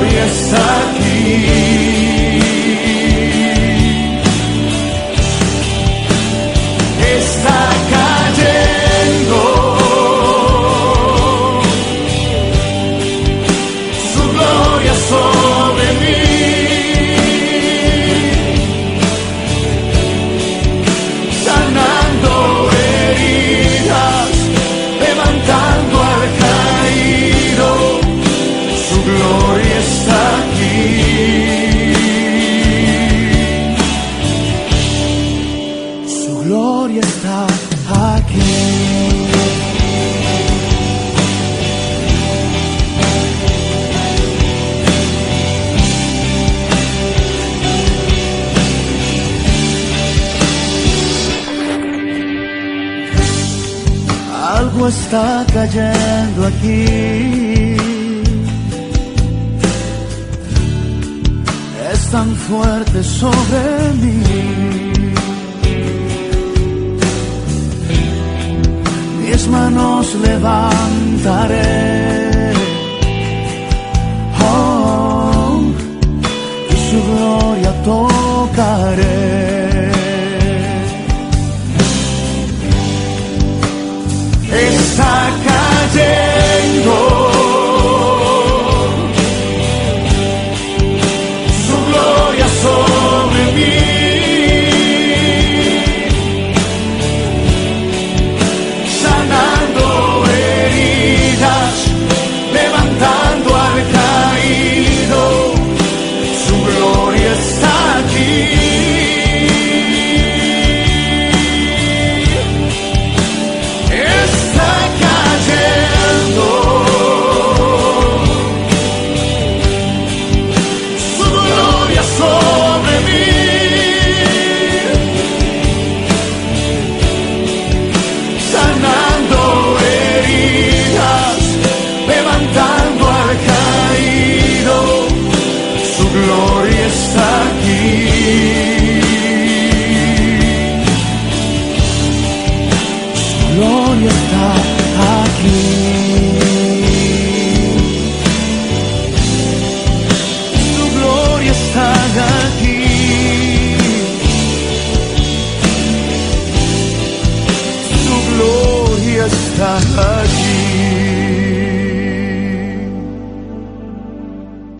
Gloria está aquí. Está cayendo aquí. Es tan fuerte sobre mí. mis manos levantaré. Oh, y su gloria tocaré. Su gloria está aquí.